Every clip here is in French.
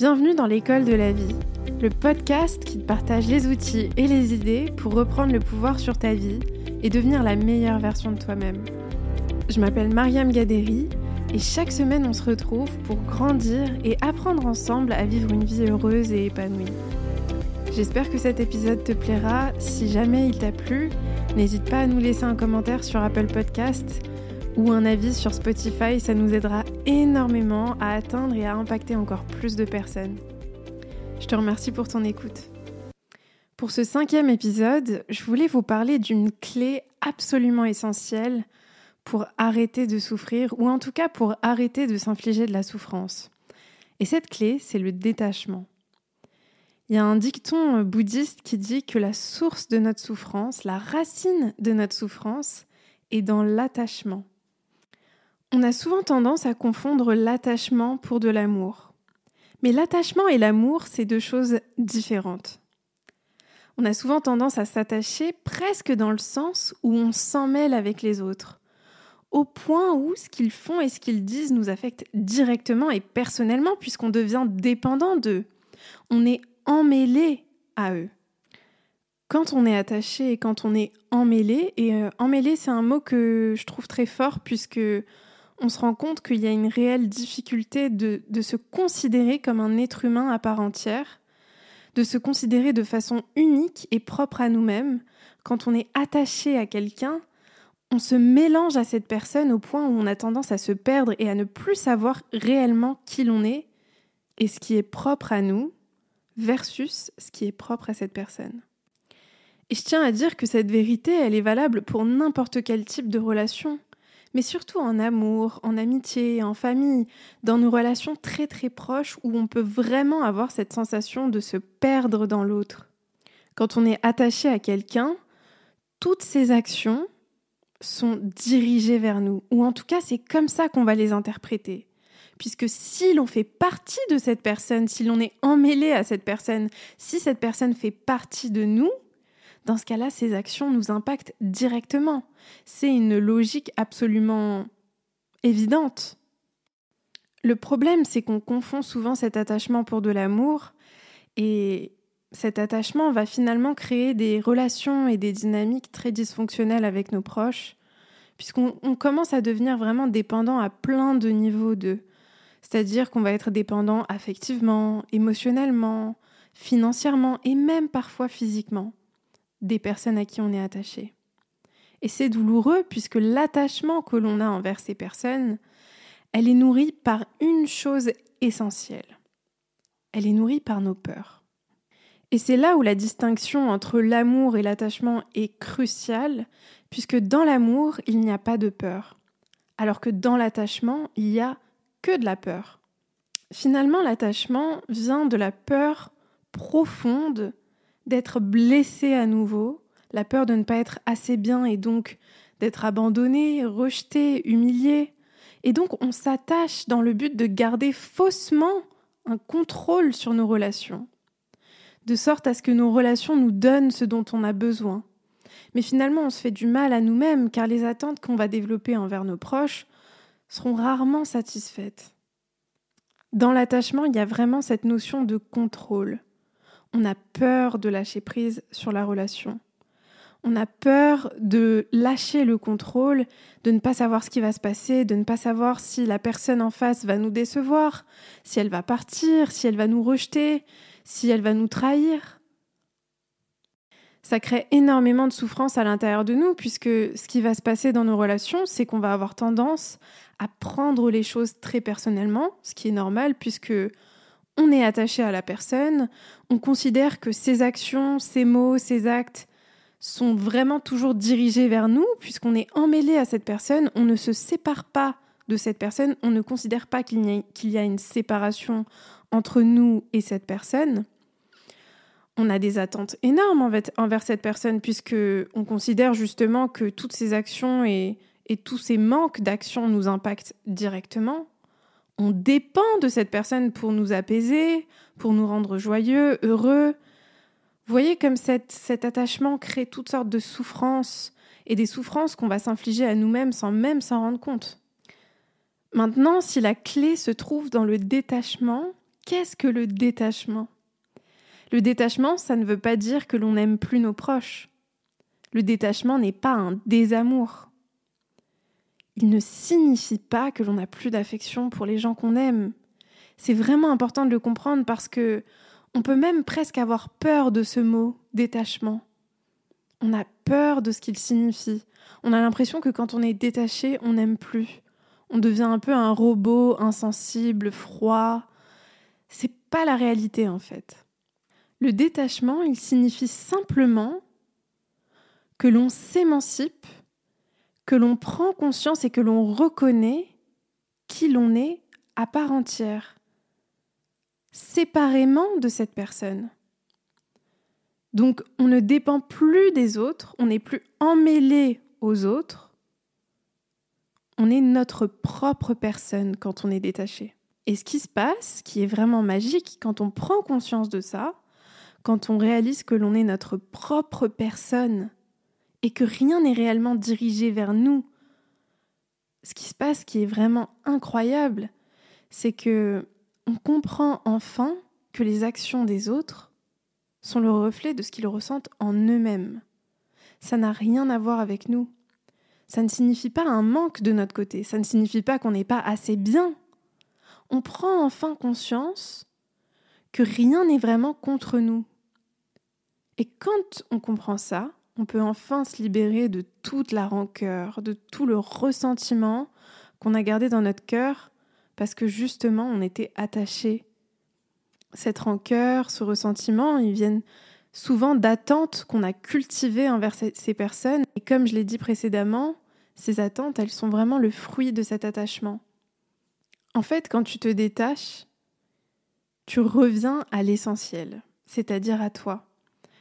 Bienvenue dans l'école de la vie, le podcast qui te partage les outils et les idées pour reprendre le pouvoir sur ta vie et devenir la meilleure version de toi-même. Je m'appelle Mariam Gaderi et chaque semaine on se retrouve pour grandir et apprendre ensemble à vivre une vie heureuse et épanouie. J'espère que cet épisode te plaira. Si jamais il t'a plu, n'hésite pas à nous laisser un commentaire sur Apple Podcast ou un avis sur Spotify, ça nous aidera énormément à atteindre et à impacter encore plus de personnes. Je te remercie pour ton écoute. Pour ce cinquième épisode, je voulais vous parler d'une clé absolument essentielle pour arrêter de souffrir, ou en tout cas pour arrêter de s'infliger de la souffrance. Et cette clé, c'est le détachement. Il y a un dicton bouddhiste qui dit que la source de notre souffrance, la racine de notre souffrance, est dans l'attachement. On a souvent tendance à confondre l'attachement pour de l'amour. Mais l'attachement et l'amour, c'est deux choses différentes. On a souvent tendance à s'attacher presque dans le sens où on s'en mêle avec les autres, au point où ce qu'ils font et ce qu'ils disent nous affecte directement et personnellement puisqu'on devient dépendant d'eux. On est emmêlé à eux. Quand on est attaché et quand on est emmêlé, et euh, emmêlé c'est un mot que je trouve très fort puisque on se rend compte qu'il y a une réelle difficulté de, se considérer comme un être humain à part entière, de se considérer de façon unique et propre à nous-mêmes. Quand on est attaché à quelqu'un, on se mélange à cette personne au point où on a tendance à se perdre et à ne plus savoir réellement qui l'on est et ce qui est propre à nous versus ce qui est propre à cette personne. Et je tiens à dire que cette vérité, elle est valable pour n'importe quel type de relation mais surtout en amour, en amitié, en famille, dans nos relations très très proches où on peut vraiment avoir cette sensation de se perdre dans l'autre. Quand on est attaché à quelqu'un, toutes ces actions sont dirigées vers nous, ou en tout cas c'est comme ça qu'on va les interpréter. Puisque si l'on fait partie de cette personne, si l'on est emmêlé à cette personne, si cette personne fait partie de nous, dans ce cas-là, ces actions nous impactent directement. C'est une logique absolument évidente. Le problème, c'est qu'on confond souvent cet attachement pour de l'amour et cet attachement va finalement créer des relations et des dynamiques très dysfonctionnelles avec nos proches, puisqu'on commence à devenir vraiment dépendant à plein de niveaux d'eux. C'est-à-dire qu'on va être dépendant affectivement, émotionnellement, financièrement et même parfois physiquement des personnes à qui on est attaché. Et c'est douloureux puisque l'attachement que l'on a envers ces personnes, elle est nourrie par une chose essentielle. Elle est nourrie par nos peurs. Et c'est là où la distinction entre l'amour et l'attachement est cruciale, puisque dans l'amour, il n'y a pas de peur, alors que dans l'attachement, il n'y a que de la peur. Finalement, l'attachement vient de la peur profonde d'être blessé à nouveau, la peur de ne pas être assez bien et donc d'être abandonné, rejeté, humilié. Et donc on s'attache dans le but de garder faussement un contrôle sur nos relations, de sorte à ce que nos relations nous donnent ce dont on a besoin. Mais finalement on se fait du mal à nous-mêmes car les attentes qu'on va développer envers nos proches seront rarement satisfaites. Dans l'attachement, il y a vraiment cette notion de contrôle on a peur de lâcher prise sur la relation. On a peur de lâcher le contrôle, de ne pas savoir ce qui va se passer, de ne pas savoir si la personne en face va nous décevoir, si elle va partir, si elle va nous rejeter, si elle va nous trahir. Ça crée énormément de souffrance à l'intérieur de nous, puisque ce qui va se passer dans nos relations, c'est qu'on va avoir tendance à prendre les choses très personnellement, ce qui est normal, puisque on est attaché à la personne, on considère que ses actions, ses mots, ses actes sont vraiment toujours dirigés vers nous, puisqu'on est emmêlé à cette personne, on ne se sépare pas de cette personne, on ne considère pas qu'il y, a une séparation entre nous et cette personne. On a des attentes énormes envers cette personne, puisque on considère justement que toutes ces actions et tous ces manques d'action nous impactent directement on dépend de cette personne pour nous apaiser, pour nous rendre joyeux, heureux. Vous voyez comme cet attachement crée toutes sortes de souffrances et des souffrances qu'on va s'infliger à nous-mêmes sans même s'en rendre compte. Maintenant, si la clé se trouve dans le détachement, qu'est-ce que le détachement? Le détachement, ça ne veut pas dire que l'on n'aime plus nos proches. Le détachement n'est pas un désamour. Il ne signifie pas que l'on n'a plus d'affection pour les gens qu'on aime. C'est vraiment important de le comprendre parce que on peut même presque avoir peur de ce mot détachement. On a peur de ce qu'il signifie. On a l'impression que quand on est détaché, on n'aime plus. On devient un peu un robot insensible, froid. C'est pas la réalité en fait. Le détachement, il signifie simplement que l'on s'émancipe, que l'on prend conscience et que l'on reconnaît qui l'on est à part entière, séparément de cette personne. Donc on ne dépend plus des autres, on n'est plus emmêlé aux autres, on est notre propre personne quand on est détaché. Et ce qui se passe, qui est vraiment magique, quand on prend conscience de ça, quand on réalise que l'on est notre propre personne et que rien n'est réellement dirigé vers nous, ce qui se passe qui est vraiment incroyable, c'est que on comprend enfin que les actions des autres sont le reflet de ce qu'ils ressentent en eux-mêmes. Ça n'a rien à voir avec nous. Ça ne signifie pas un manque de notre côté, ça ne signifie pas qu'on n'est pas assez bien. On prend enfin conscience que rien n'est vraiment contre nous. Et quand on comprend ça, on peut enfin se libérer de toute la rancœur, de tout le ressentiment qu'on a gardé dans notre cœur parce que justement on était attaché. Cette rancœur, ce ressentiment, ils viennent souvent d'attentes qu'on a cultivées envers ces personnes. Et comme je l'ai dit précédemment, ces attentes, elles sont vraiment le fruit de cet attachement. En fait, quand tu te détaches, tu reviens à l'essentiel, c'est-à-dire à toi.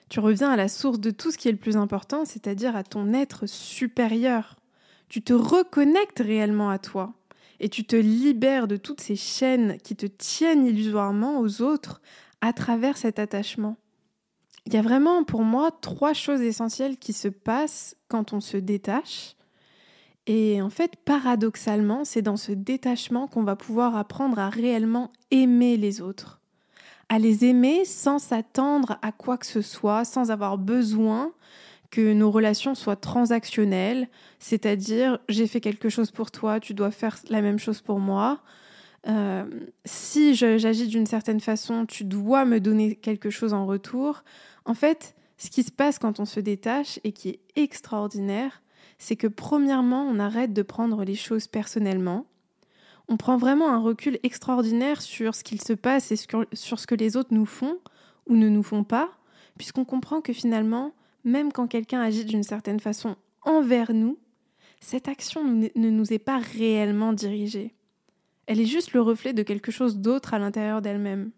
Tu reviens à la source de tout ce qui est le plus important, c'est-à-dire à ton être supérieur. Tu te reconnectes réellement à toi et tu te libères de toutes ces chaînes qui te tiennent illusoirement aux autres à travers cet attachement. Il y a vraiment pour moi trois choses essentielles qui se passent quand on se détache. Et en fait, paradoxalement, c'est dans ce détachement qu'on va pouvoir apprendre à réellement aimer les autres. À les aimer sans s'attendre à quoi que ce soit, sans avoir besoin que nos relations soient transactionnelles, c'est-à-dire j'ai fait quelque chose pour toi, tu dois faire la même chose pour moi. Euh, si j'agis d'une certaine façon, tu dois me donner quelque chose en retour. En fait, ce qui se passe quand on se détache et qui est extraordinaire, c'est que premièrement, on arrête de prendre les choses personnellement. On prend vraiment un recul extraordinaire sur ce qu'il se passe et sur ce que les autres nous font ou ne nous font pas, puisqu'on comprend que finalement, même quand quelqu'un agit d'une certaine façon envers nous, cette action ne nous est pas réellement dirigée. Elle est juste le reflet de quelque chose d'autre à l'intérieur d'elle-même.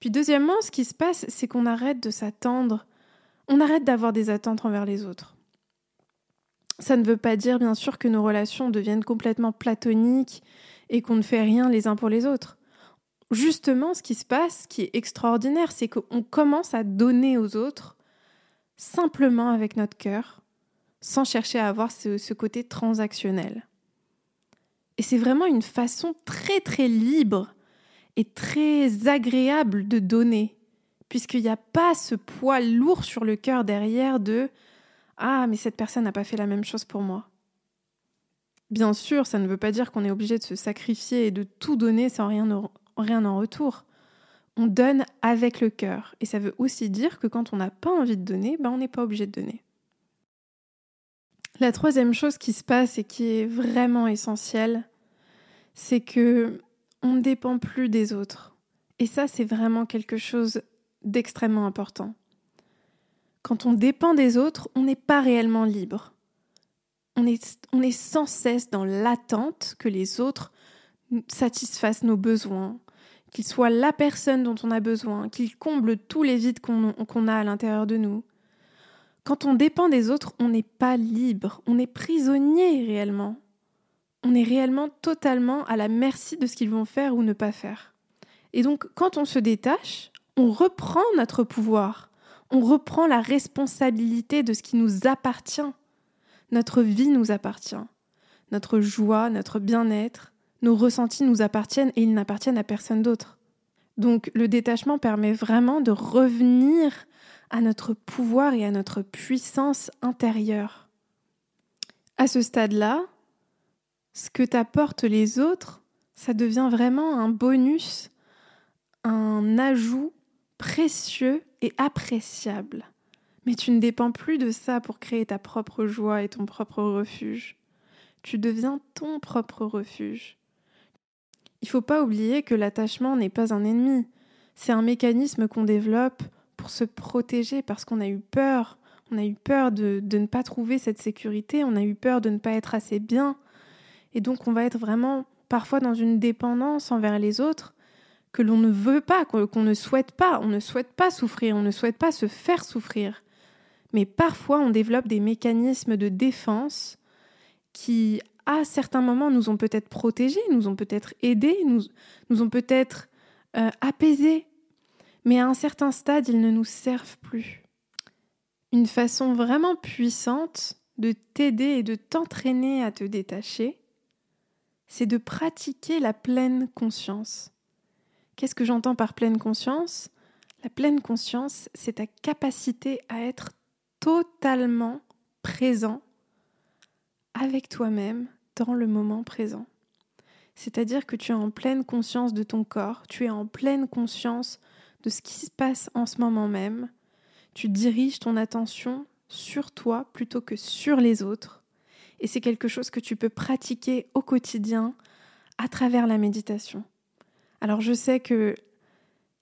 Puis deuxièmement, ce qui se passe, c'est qu'on arrête de s'attendre, on arrête d'avoir des attentes envers les autres. Ça ne veut pas dire, bien sûr, que nos relations deviennent complètement platoniques et qu'on ne fait rien les uns pour les autres. Justement, ce qui se passe, ce qui est extraordinaire, c'est qu'on commence à donner aux autres simplement avec notre cœur, sans chercher à avoir ce, côté transactionnel. Et c'est vraiment une façon très très libre est très agréable de donner, puisqu'il n'y a pas ce poids lourd sur le cœur derrière de Ah, mais cette personne n'a pas fait la même chose pour moi. Bien sûr, ça ne veut pas dire qu'on est obligé de se sacrifier et de tout donner sans rien, en retour. On donne avec le cœur. Et ça veut aussi dire que quand on n'a pas envie de donner, ben on n'est pas obligé de donner. La troisième chose qui se passe et qui est vraiment essentielle, c'est que on ne dépend plus des autres. Et ça, c'est vraiment quelque chose d'extrêmement important. Quand on dépend des autres, on n'est pas réellement libre. On est, on est sans cesse dans l'attente que les autres satisfassent nos besoins, qu'ils soient la personne dont on a besoin, qu'ils comblent tous les vides qu'on a à l'intérieur de nous. Quand on dépend des autres, on n'est pas libre, on est prisonnier réellement on est réellement totalement à la merci de ce qu'ils vont faire ou ne pas faire. Et donc, quand on se détache, on reprend notre pouvoir, on reprend la responsabilité de ce qui nous appartient. Notre vie nous appartient. Notre joie, notre bien-être, nos ressentis nous appartiennent et ils n'appartiennent à personne d'autre. Donc le détachement permet vraiment de revenir à notre pouvoir et à notre puissance intérieure. À ce stade-là, ce que t'apportent les autres, ça devient vraiment un bonus, un ajout précieux et appréciable. Mais tu ne dépends plus de ça pour créer ta propre joie et ton propre refuge. Tu deviens ton propre refuge. Il ne faut pas oublier que l'attachement n'est pas un ennemi. C'est un mécanisme qu'on développe pour se protéger parce qu'on a eu peur. On a eu peur de, de, ne pas trouver cette sécurité, on a eu peur de ne pas être assez bien. Et donc on va être vraiment parfois dans une dépendance envers les autres que l'on ne veut pas, qu'on ne souhaite pas. On ne souhaite pas souffrir, on ne souhaite pas se faire souffrir. Mais parfois on développe des mécanismes de défense qui, à certains moments, nous ont peut-être protégés, nous ont peut-être aidés, nous, ont peut-être euh, apaisés, mais à un certain stade, ils ne nous servent plus. Une façon vraiment puissante de t'aider et de t'entraîner à te détacher, c'est de pratiquer la pleine conscience. Qu'est-ce que j'entends par pleine conscience? La pleine conscience, c'est ta capacité à être totalement présent avec toi-même dans le moment présent. C'est-à-dire que tu es en pleine conscience de ton corps, tu es en pleine conscience de ce qui se passe en ce moment même, tu diriges ton attention sur toi plutôt que sur les autres, et c'est quelque chose que tu peux pratiquer au quotidien à travers la méditation. Alors je sais que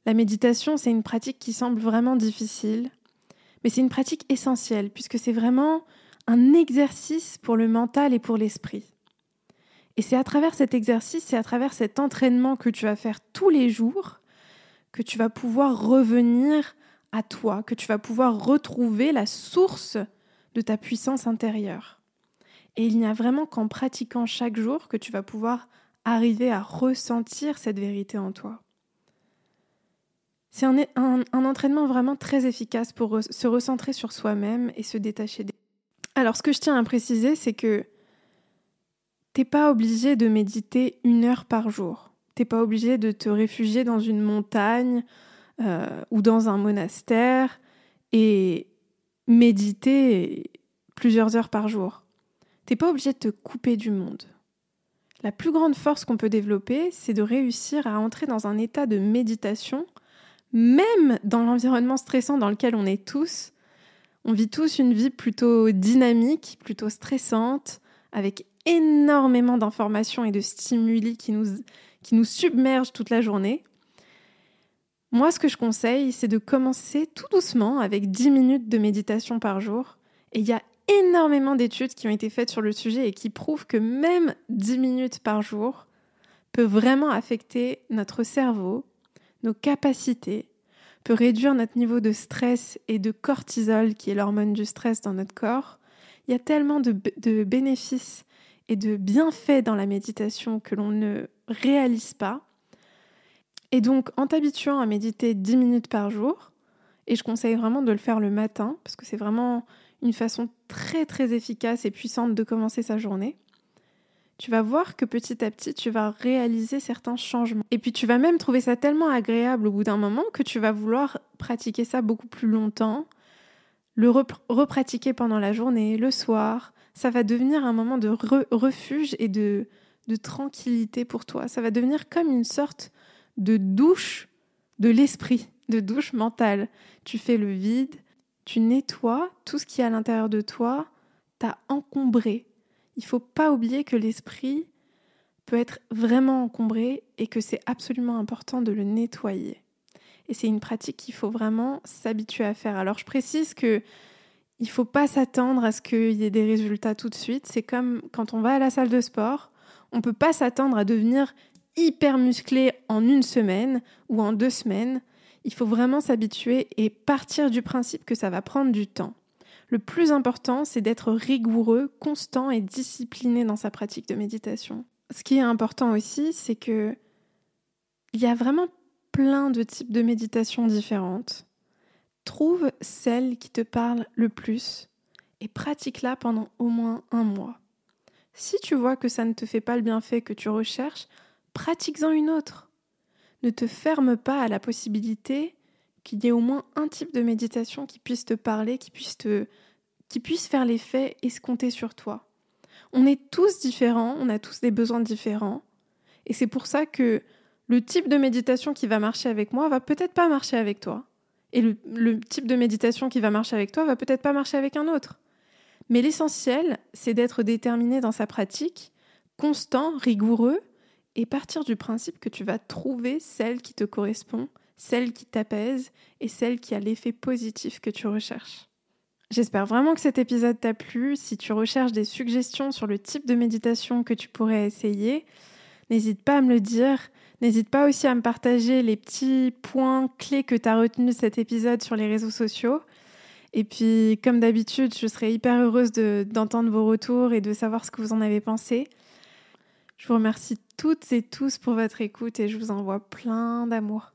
la méditation, c'est une pratique qui semble vraiment difficile, mais c'est une pratique essentielle, puisque c'est vraiment un exercice pour le mental et pour l'esprit. Et c'est à travers cet exercice, c'est à travers cet entraînement que tu vas faire tous les jours que tu vas pouvoir revenir à toi, que tu vas pouvoir retrouver la source de ta puissance intérieure. Et il n'y a vraiment qu'en pratiquant chaque jour que tu vas pouvoir arriver à ressentir cette vérité en toi. C'est un, un, entraînement vraiment très efficace pour se recentrer sur soi-même et se détacher des... Alors ce que je tiens à préciser, c'est que t'es pas obligé de méditer une heure par jour. T'es pas obligé de te réfugier dans une montagne euh, ou dans un monastère et méditer plusieurs heures par jour. T'es pas obligé de te couper du monde. La plus grande force qu'on peut développer, c'est de réussir à entrer dans un état de méditation, même dans l'environnement stressant dans lequel on est tous. On vit tous une vie plutôt dynamique, plutôt stressante, avec énormément d'informations et de stimuli qui nous, qui nous submergent toute la journée. Moi, ce que je conseille, c'est de commencer tout doucement avec 10 minutes de méditation par jour. Et il y a énormément d'études qui ont été faites sur le sujet et qui prouvent que même 10 minutes par jour peut vraiment affecter notre cerveau, nos capacités, peut réduire notre niveau de stress et de cortisol, qui est l'hormone du stress dans notre corps. Il y a tellement de, bénéfices et de bienfaits dans la méditation que l'on ne réalise pas. Et donc, en t'habituant à méditer 10 minutes par jour, et je conseille vraiment de le faire le matin, parce que c'est vraiment une façon très très efficace et puissante de commencer sa journée, tu vas voir que petit à petit, tu vas réaliser certains changements. Et puis tu vas même trouver ça tellement agréable au bout d'un moment que tu vas vouloir pratiquer ça beaucoup plus longtemps, le repratiquer pendant la journée, le soir, ça va devenir un moment de refuge et de, de tranquillité pour toi. Ça va devenir comme une sorte de douche de l'esprit, de douche mentale. Tu fais le vide, tu nettoies tout ce qui est à l'intérieur de toi, t'as encombré. Il faut pas oublier que l'esprit peut être vraiment encombré et que c'est absolument important de le nettoyer. Et c'est une pratique qu'il faut vraiment s'habituer à faire. Alors je précise que il faut pas s'attendre à ce qu'il y ait des résultats tout de suite. C'est comme quand on va à la salle de sport, on peut pas s'attendre à devenir hyper musclé en une semaine ou en deux semaines. Il faut vraiment s'habituer et partir du principe que ça va prendre du temps. Le plus important, c'est d'être rigoureux, constant et discipliné dans sa pratique de méditation. Ce qui est important aussi, c'est que il y a vraiment plein de types de méditation différentes. Trouve celle qui te parle le plus et pratique-la pendant au moins un mois. Si tu vois que ça ne te fait pas le bienfait que tu recherches, pratique-en une autre. Ne te ferme pas à la possibilité qu'il y ait au moins un type de méditation qui puisse te parler, qui puisse, te, qui puisse faire l'effet escompté sur toi. On est tous différents, on a tous des besoins différents. Et c'est pour ça que le type de méditation qui va marcher avec moi va peut-être pas marcher avec toi. Et le, le, type de méditation qui va marcher avec toi va peut-être pas marcher avec un autre. Mais l'essentiel, c'est d'être déterminé dans sa pratique, constant, rigoureux, et partir du principe que tu vas trouver celle qui te correspond, celle qui t'apaise et celle qui a l'effet positif que tu recherches. J'espère vraiment que cet épisode t'a plu. Si tu recherches des suggestions sur le type de méditation que tu pourrais essayer, n'hésite pas à me le dire. N'hésite pas aussi à me partager les petits points clés que tu as retenus de cet épisode sur les réseaux sociaux. Et puis, comme d'habitude, je serais hyper heureuse d'entendre vos retours et de savoir ce que vous en avez pensé. Je vous remercie toutes et tous pour votre écoute et je vous envoie plein d'amour.